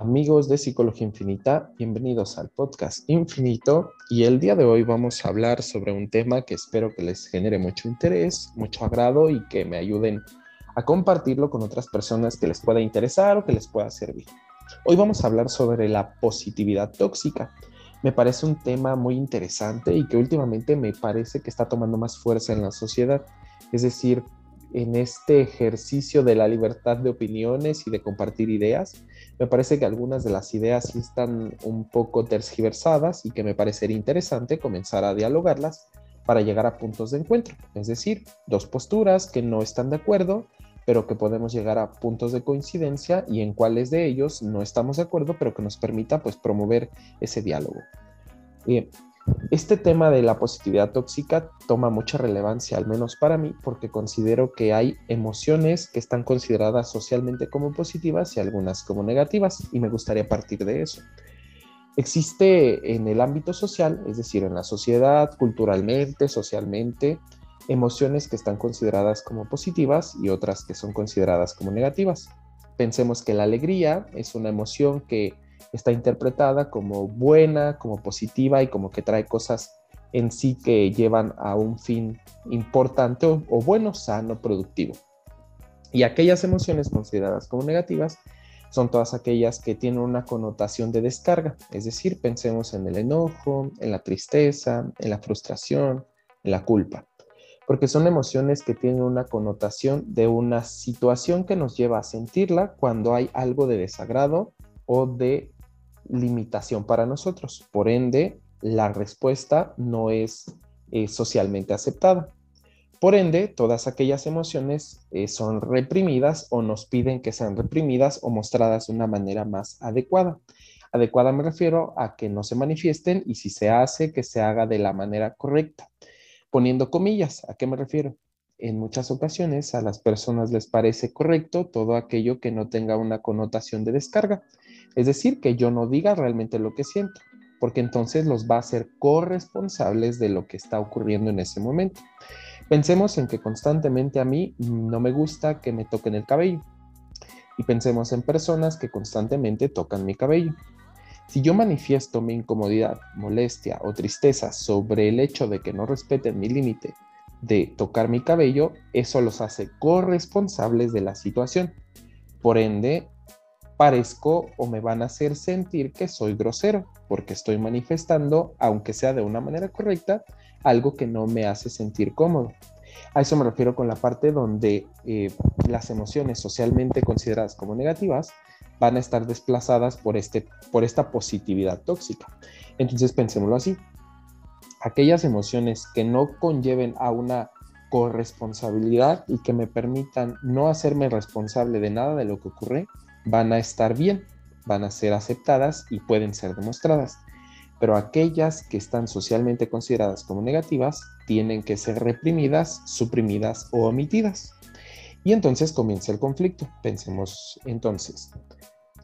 Amigos de Psicología Infinita, bienvenidos al podcast Infinito y el día de hoy vamos a hablar sobre un tema que espero que les genere mucho interés, mucho agrado y que me ayuden a compartirlo con otras personas que les pueda interesar o que les pueda servir. Hoy vamos a hablar sobre la positividad tóxica. Me parece un tema muy interesante y que últimamente me parece que está tomando más fuerza en la sociedad. Es decir, en este ejercicio de la libertad de opiniones y de compartir ideas, me parece que algunas de las ideas sí están un poco tergiversadas y que me parecería interesante comenzar a dialogarlas para llegar a puntos de encuentro, es decir, dos posturas que no están de acuerdo, pero que podemos llegar a puntos de coincidencia y en cuáles de ellos no estamos de acuerdo, pero que nos permita pues promover ese diálogo. Bien, este tema de la positividad tóxica toma mucha relevancia, al menos para mí, porque considero que hay emociones que están consideradas socialmente como positivas y algunas como negativas, y me gustaría partir de eso. Existe en el ámbito social, es decir, en la sociedad, culturalmente, socialmente, emociones que están consideradas como positivas y otras que son consideradas como negativas. Pensemos que la alegría es una emoción que está interpretada como buena, como positiva y como que trae cosas en sí que llevan a un fin importante o, bueno, sano, productivo. Y aquellas emociones consideradas como negativas son todas aquellas que tienen una connotación de descarga, es decir, pensemos en el enojo, en la tristeza, en la frustración, en la culpa, porque son emociones que tienen una connotación de una situación que nos lleva a sentirla cuando hay algo de desagrado o de limitación para nosotros. Por ende, la respuesta no es eh, socialmente aceptada. Por ende, todas aquellas emociones eh, son reprimidas o nos piden que sean reprimidas o mostradas de una manera más adecuada. Adecuada me refiero a que no se manifiesten y si se hace, que se haga de la manera correcta. Poniendo comillas, ¿a qué me refiero? En muchas ocasiones a las personas les parece correcto todo aquello que no tenga una connotación de descarga. Es decir, que yo no diga realmente lo que siento, porque entonces los va a hacer corresponsables de lo que está ocurriendo en ese momento. Pensemos en que constantemente a mí no me gusta que me toquen el cabello. Y pensemos en personas que constantemente tocan mi cabello. Si yo manifiesto mi incomodidad, molestia o tristeza sobre el hecho de que no respeten mi límite de tocar mi cabello, eso los hace corresponsables de la situación. Por ende, parezco o me van a hacer sentir que soy grosero, porque estoy manifestando, aunque sea de una manera correcta, algo que no me hace sentir cómodo. A eso me refiero con la parte donde eh, las emociones socialmente consideradas como negativas van a estar desplazadas por, este, por esta positividad tóxica. Entonces pensémoslo así. Aquellas emociones que no conlleven a una corresponsabilidad y que me permitan no hacerme responsable de nada de lo que ocurre, van a estar bien, van a ser aceptadas y pueden ser demostradas. Pero aquellas que están socialmente consideradas como negativas tienen que ser reprimidas, suprimidas o omitidas. Y entonces comienza el conflicto. Pensemos entonces.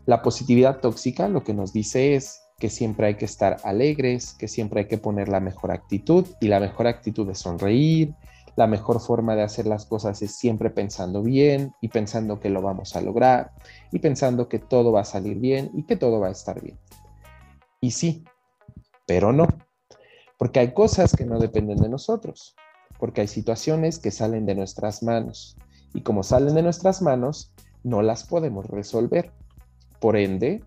La positividad tóxica lo que nos dice es que siempre hay que estar alegres, que siempre hay que poner la mejor actitud y la mejor actitud es sonreír, la mejor forma de hacer las cosas es siempre pensando bien y pensando que lo vamos a lograr y pensando que todo va a salir bien y que todo va a estar bien. Y sí, pero no, porque hay cosas que no dependen de nosotros, porque hay situaciones que salen de nuestras manos y como salen de nuestras manos, no las podemos resolver. Por ende,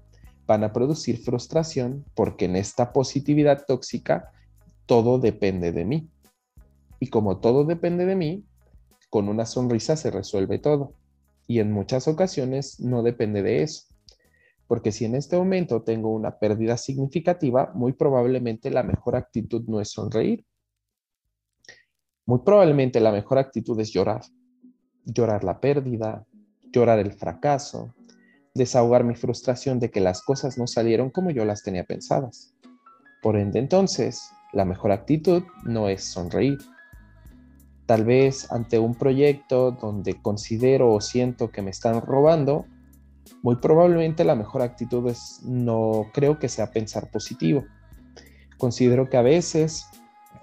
van a producir frustración porque en esta positividad tóxica todo depende de mí. Y como todo depende de mí, con una sonrisa se resuelve todo. Y en muchas ocasiones no depende de eso. Porque si en este momento tengo una pérdida significativa, muy probablemente la mejor actitud no es sonreír. Muy probablemente la mejor actitud es llorar. Llorar la pérdida, llorar el fracaso, desahogar mi frustración de que las cosas no salieron como yo las tenía pensadas. Por ende entonces, la mejor actitud no es sonreír, tal vez ante un proyecto donde considero o siento que me están robando, muy probablemente la mejor actitud es no creo que sea pensar positivo. Considero que a veces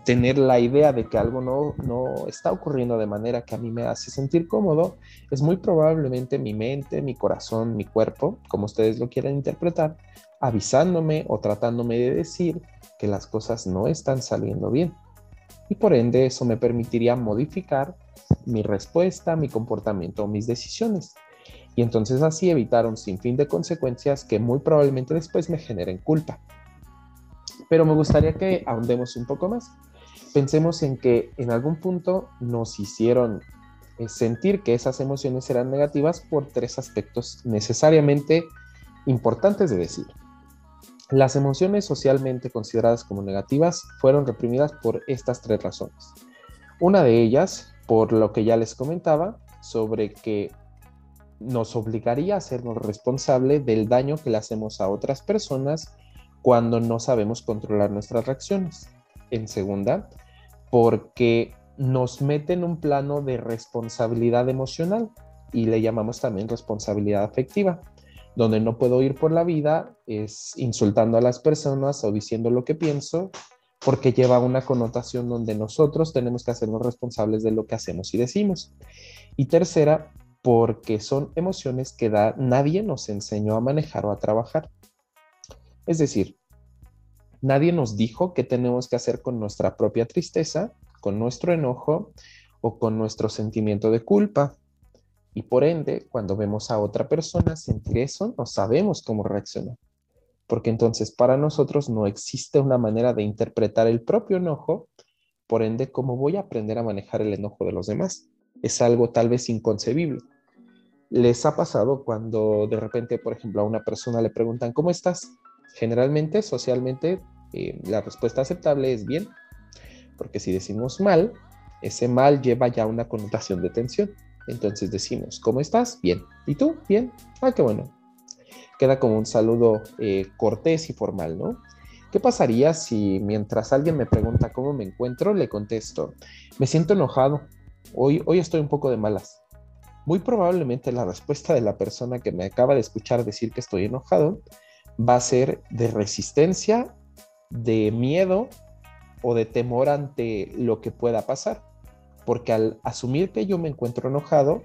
tener la idea de que algo no, no está ocurriendo de manera que a mí me hace sentir cómodo, es muy probablemente mi mente, mi corazón, mi cuerpo, como ustedes lo quieran interpretar, avisándome o tratándome de decir que las cosas no están saliendo bien. Y por ende eso me permitiría modificar mi respuesta, mi comportamiento o mis decisiones. Y entonces así evitar un sinfín de consecuencias que muy probablemente después me generen culpa. Pero me gustaría que ahondemos un poco más. Pensemos en que en algún punto nos hicieron eh, sentir que esas emociones eran negativas por tres aspectos necesariamente importantes de decir. Las emociones socialmente consideradas como negativas fueron reprimidas por estas tres razones. Una de ellas, por lo que ya les comentaba, sobre que nos obligaría a hacernos responsable del daño que le hacemos a otras personas cuando no sabemos controlar nuestras reacciones. En segunda, porque nos mete en un plano de responsabilidad emocional y le llamamos también responsabilidad afectiva, donde no puedo ir por la vida es insultando a las personas o diciendo lo que pienso, porque lleva una connotación donde nosotros tenemos que hacernos responsables de lo que hacemos y decimos. Y tercera, porque son emociones que nadie nos enseñó a manejar o a trabajar. Es decir, nadie nos dijo qué tenemos que hacer con nuestra propia tristeza, con nuestro enojo o con nuestro sentimiento de culpa. Y por ende, cuando vemos a otra persona sentir eso, no sabemos cómo reaccionar. Porque entonces para nosotros no existe una manera de interpretar el propio enojo. Por ende, ¿cómo voy a aprender a manejar el enojo de los demás? Es algo tal vez inconcebible. ¿Les ha pasado cuando de repente, por ejemplo, a una persona le preguntan, ¿cómo estás? Generalmente, socialmente, eh, la respuesta aceptable es bien, porque si decimos mal, ese mal lleva ya una connotación de tensión. Entonces decimos, ¿cómo estás? Bien. ¿Y tú? Bien. Ah, qué bueno. Queda como un saludo eh, cortés y formal, ¿no? ¿Qué pasaría si mientras alguien me pregunta cómo me encuentro, le contesto, me siento enojado, hoy, hoy estoy un poco de malas? Muy probablemente la respuesta de la persona que me acaba de escuchar decir que estoy enojado va a ser de resistencia, de miedo o de temor ante lo que pueda pasar. Porque al asumir que yo me encuentro enojado,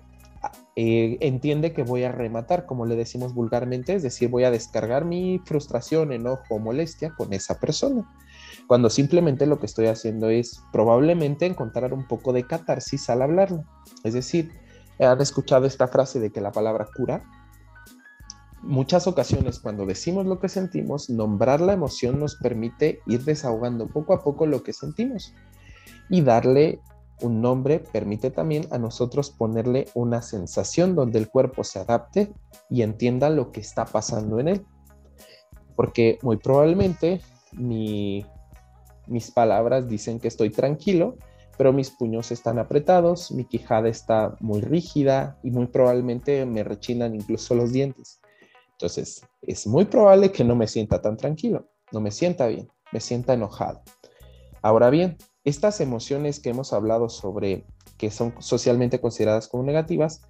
eh, entiende que voy a rematar, como le decimos vulgarmente, es decir, voy a descargar mi frustración, enojo o molestia con esa persona. Cuando simplemente lo que estoy haciendo es probablemente encontrar un poco de catarsis al hablarlo. Es decir, han escuchado esta frase de que la palabra cura. Muchas ocasiones cuando decimos lo que sentimos, nombrar la emoción nos permite ir desahogando poco a poco lo que sentimos. Y darle un nombre permite también a nosotros ponerle una sensación donde el cuerpo se adapte y entienda lo que está pasando en él. Porque muy probablemente mis palabras dicen que estoy tranquilo, pero mis puños están apretados, mi quijada está muy rígida y muy probablemente me rechinan incluso los dientes. Entonces, es muy probable que no me sienta tan tranquilo, no me sienta bien, me sienta enojado. Ahora bien, estas emociones que hemos hablado sobre que son socialmente consideradas como negativas,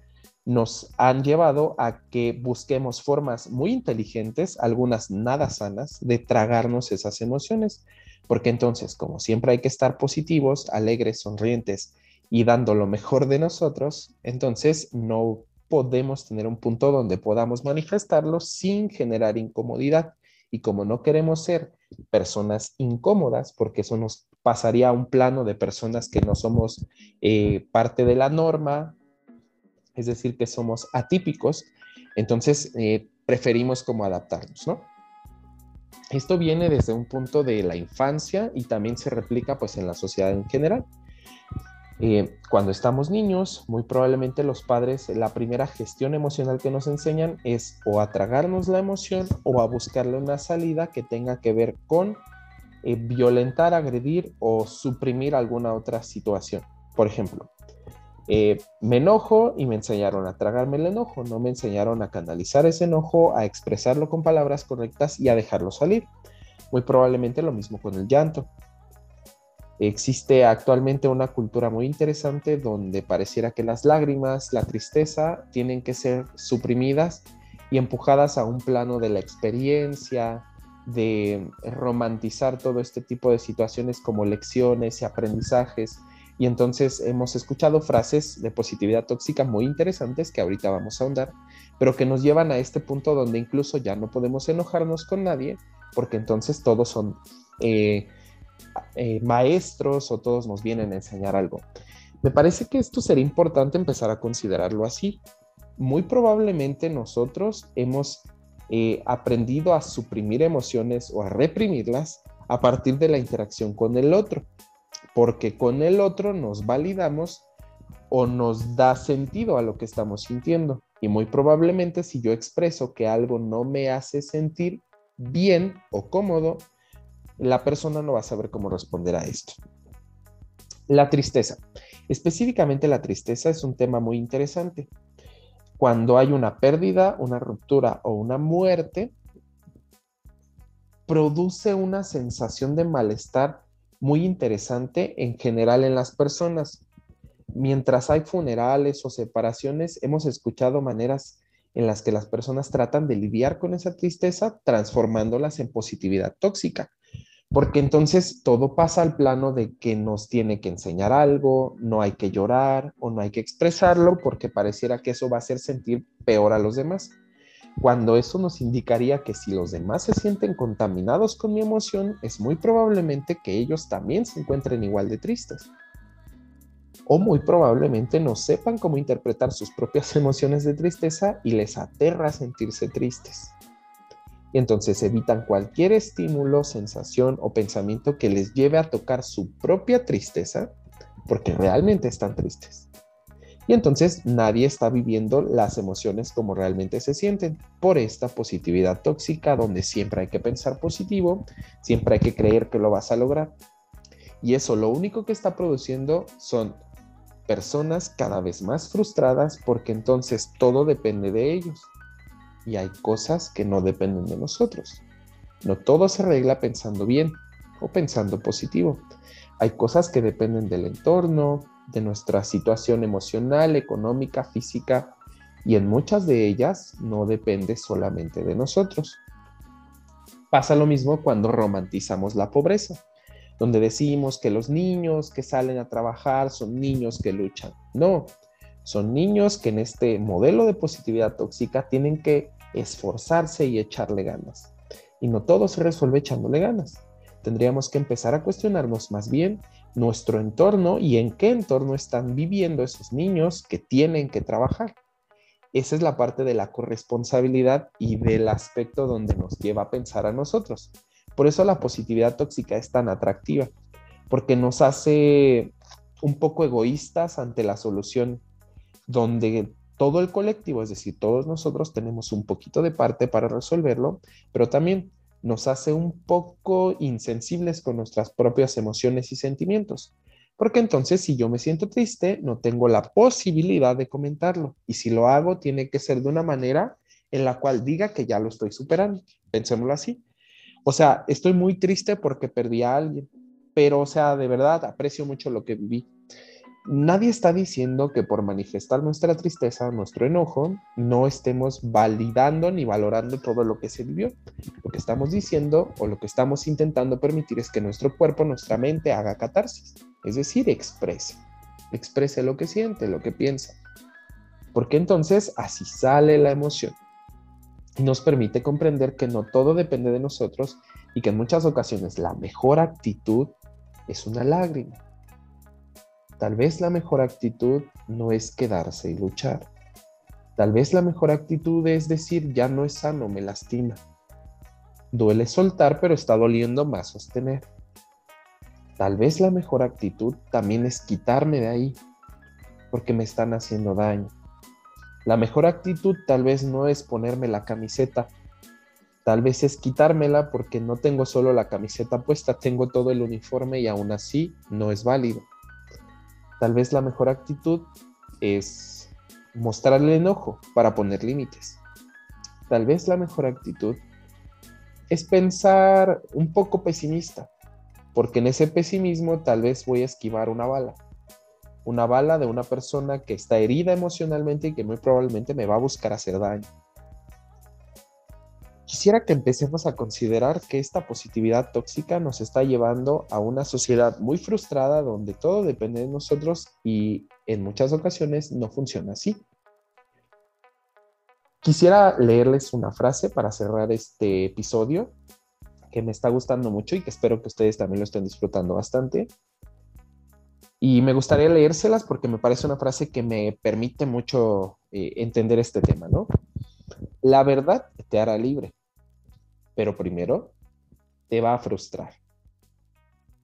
nos han llevado a que busquemos formas muy inteligentes, algunas nada sanas, de tragarnos esas emociones porque entonces, como siempre hay que estar positivos, alegres, sonrientes y dando lo mejor de nosotros, entonces no podemos tener un punto donde podamos manifestarlo sin generar incomodidad. Y como no queremos ser personas incómodas, porque eso nos pasaría a un plano de personas que no somos eh, parte de la norma, es decir, que somos atípicos, entonces eh, preferimos como adaptarnos, ¿no? Esto viene desde un punto de la infancia y también se replica pues en la sociedad en general. Eh, cuando estamos niños, muy probablemente los padres, la primera gestión emocional que nos enseñan es o a tragarnos la emoción o a buscarle una salida que tenga que ver con eh, violentar, agredir o suprimir alguna otra situación. Por ejemplo, eh, me enojo y me enseñaron a tragarme el enojo, no me enseñaron a canalizar ese enojo, a expresarlo con palabras correctas y a dejarlo salir. Muy probablemente lo mismo con el llanto. Existe actualmente una cultura muy interesante donde pareciera que las lágrimas, la tristeza, tienen que ser suprimidas y empujadas a un plano de la experiencia, de romantizar todo este tipo de situaciones como lecciones y aprendizajes. Y entonces hemos escuchado frases de positividad tóxica muy interesantes que ahorita vamos a ahondar, pero que nos llevan a este punto donde incluso ya no podemos enojarnos con nadie, porque entonces todos son eh, eh, maestros o todos nos vienen a enseñar algo. Me parece que esto sería importante empezar a considerarlo así. Muy probablemente nosotros hemos eh, aprendido a suprimir emociones o a reprimirlas a partir de la interacción con el otro, porque con el otro nos validamos o nos da sentido a lo que estamos sintiendo. Y muy probablemente si yo expreso que algo no me hace sentir bien o cómodo, la persona no va a saber cómo responder a esto. La tristeza. Específicamente la tristeza es un tema muy interesante. Cuando hay una pérdida, una ruptura o una muerte, produce una sensación de malestar muy interesante en general en las personas. Mientras hay funerales o separaciones, hemos escuchado maneras en las que las personas tratan de lidiar con esa tristeza transformándolas en positividad tóxica porque entonces todo pasa al plano de que nos tiene que enseñar algo, no hay que llorar o no hay que expresarlo porque pareciera que eso va a hacer sentir peor a los demás. Cuando eso nos indicaría que si los demás se sienten contaminados con mi emoción, es muy probablemente que ellos también se encuentren igual de tristes. O muy probablemente no sepan cómo interpretar sus propias emociones de tristeza y les aterra sentirse tristes y entonces evitan cualquier estímulo, sensación o pensamiento que les lleve a tocar su propia tristeza, porque realmente están tristes. Y entonces nadie está viviendo las emociones como realmente se sienten por esta positividad tóxica donde siempre hay que pensar positivo, siempre hay que creer que lo vas a lograr. Y eso lo único que está produciendo son personas cada vez más frustradas porque entonces todo depende de ellos y hay cosas que no dependen de nosotros. No todo se arregla pensando bien o pensando positivo. Hay cosas que dependen del entorno, de nuestra situación emocional, económica, física, y en muchas de ellas no depende solamente de nosotros. Pasa lo mismo cuando romantizamos la pobreza, donde decimos que los niños que salen a trabajar son niños que luchan. No, son niños que en este modelo de positividad tóxica tienen que esforzarse y echarle ganas. Y no todo se resuelve echándole ganas. Tendríamos que empezar a cuestionarnos más bien nuestro entorno y en qué entorno están viviendo esos niños que tienen que trabajar. Esa es la parte de la corresponsabilidad y del aspecto donde nos lleva a pensar a nosotros. Por eso la positividad tóxica es tan atractiva, porque nos hace un poco egoístas ante la solución donde todo el colectivo, es decir, todos nosotros tenemos un poquito de parte para resolverlo, pero también nos hace un poco insensibles con nuestras propias emociones y sentimientos. Porque entonces si yo me siento triste, no tengo la posibilidad de comentarlo. Y si lo hago, tiene que ser de una manera en la cual diga que ya lo estoy superando. Pensémoslo así. O sea, estoy muy triste porque perdí a alguien, pero o sea, de verdad aprecio mucho lo que viví Nadie está diciendo que por manifestar nuestra tristeza, nuestro enojo, no estemos validando ni valorando todo lo que se vivió. Lo que estamos diciendo o lo que estamos intentando permitir es que nuestro cuerpo, nuestra mente haga catarsis, es decir, exprese, exprese lo que siente, lo que piensa. Porque entonces así sale la emoción. Nos permite comprender que no todo depende de nosotros y que en muchas ocasiones la mejor actitud es una lágrima Tal vez la mejor actitud no es quedarse y luchar. Tal vez la mejor actitud es decir, ya no es sano, me lastima. Duele soltar, pero está doliendo más sostener. Tal vez la mejor actitud también es quitarme de ahí, porque me están haciendo daño. La mejor actitud tal vez no es ponerme la camiseta, tal vez es quitármela porque no tengo solo la camiseta puesta, tengo todo el uniforme y aún así no es válido. Tal vez la mejor actitud es mostrarle enojo para poner límites. Tal vez la mejor actitud es pensar un poco pesimista, porque en ese pesimismo tal vez voy a esquivar una bala. Una bala de una persona que está herida emocionalmente y que muy probablemente me va a buscar hacer daño. Quisiera que empecemos a considerar que esta positividad tóxica nos está llevando a una sociedad muy frustrada donde todo depende de nosotros y en muchas ocasiones no funciona así. Quisiera leerles una frase para cerrar este episodio que me está gustando mucho y que espero que ustedes también lo estén disfrutando bastante. Y me gustaría leérselas porque me parece una frase que me permite mucho eh, entender este tema, ¿no? La verdad te hará libre pero primero te va a frustrar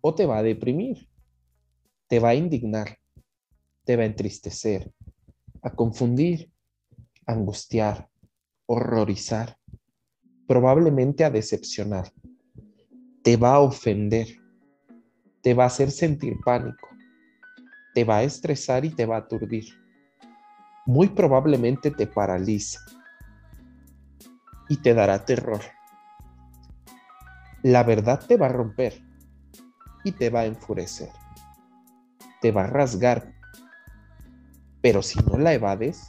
o te va a deprimir, te va a indignar, te va a entristecer, a confundir, angustiar, horrorizar, probablemente a decepcionar, te va a ofender, te va a hacer sentir pánico, te va a estresar y te va a aturdir. Muy probablemente te paraliza y te dará terror. La verdad te va a romper y te va a enfurecer. Te va a rasgar. Pero si no la evades,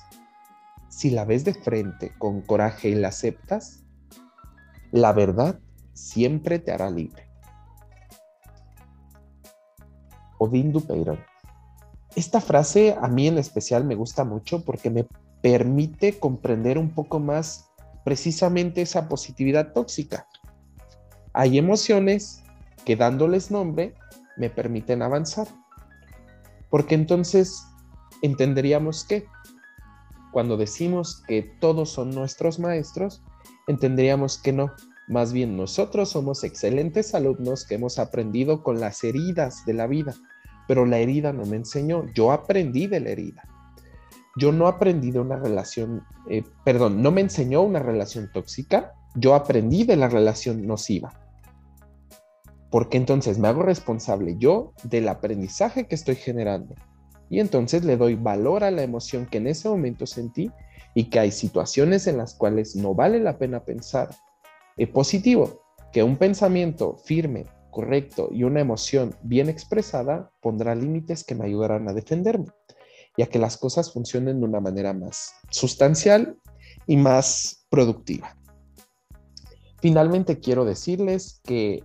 si la ves de frente con coraje y la aceptas, la verdad siempre te hará libre. Odín Dupeyron. Esta frase a mí en especial me gusta mucho porque me permite comprender un poco más precisamente esa positividad tóxica. Hay emociones que dándoles nombre me permiten avanzar. Porque entonces entenderíamos que cuando decimos que todos son nuestros maestros, entenderíamos que no. Más bien nosotros somos excelentes alumnos que hemos aprendido con las heridas de la vida, pero la herida no me enseñó, yo aprendí de la herida. Yo no aprendí de una relación, eh, perdón, no me enseñó una relación tóxica, yo aprendí de la relación nociva porque entonces me hago responsable yo del aprendizaje que estoy generando. Y entonces le doy valor a la emoción que en ese momento sentí y que hay situaciones en las cuales no vale la pena pensar Es positivo, que un pensamiento firme, correcto y una emoción bien expresada pondrá límites que me ayudarán a defenderme y a que las cosas funcionen de una manera más sustancial y más productiva. Finalmente quiero decirles que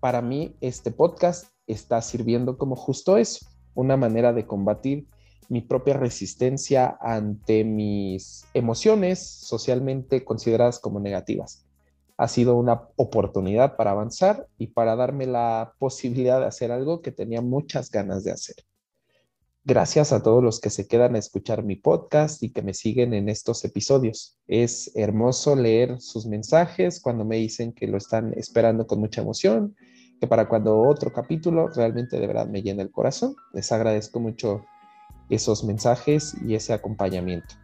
para mí este podcast está sirviendo como justo eso, una manera de combatir mi propia resistencia ante mis emociones socialmente consideradas como negativas. Ha sido una oportunidad para avanzar y para darme la posibilidad de hacer algo que tenía muchas ganas de hacer. Gracias a todos los que se quedan a escuchar mi podcast y que me siguen en estos episodios. Es hermoso leer sus mensajes cuando me dicen que lo están esperando con mucha emoción, que para cuando otro capítulo realmente de verdad me llena el corazón. Les agradezco mucho esos mensajes y ese acompañamiento.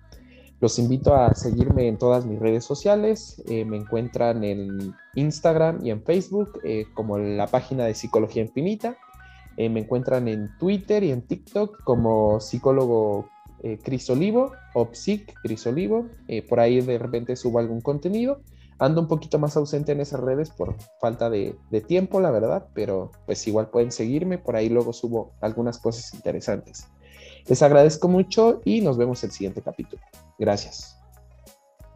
Los invito a seguirme en todas mis redes sociales. Eh, me encuentran en Instagram y en Facebook eh, como la página de Psicología Infinita. Eh, me encuentran en Twitter y en TikTok como psicólogo eh, Crisolivo o Psic Crisolivo. Eh, por ahí de repente subo algún contenido. Ando un poquito más ausente en esas redes por falta de, de tiempo, la verdad, pero pues igual pueden seguirme. Por ahí luego subo algunas cosas interesantes. Les agradezco mucho y nos vemos el siguiente capítulo. Gracias.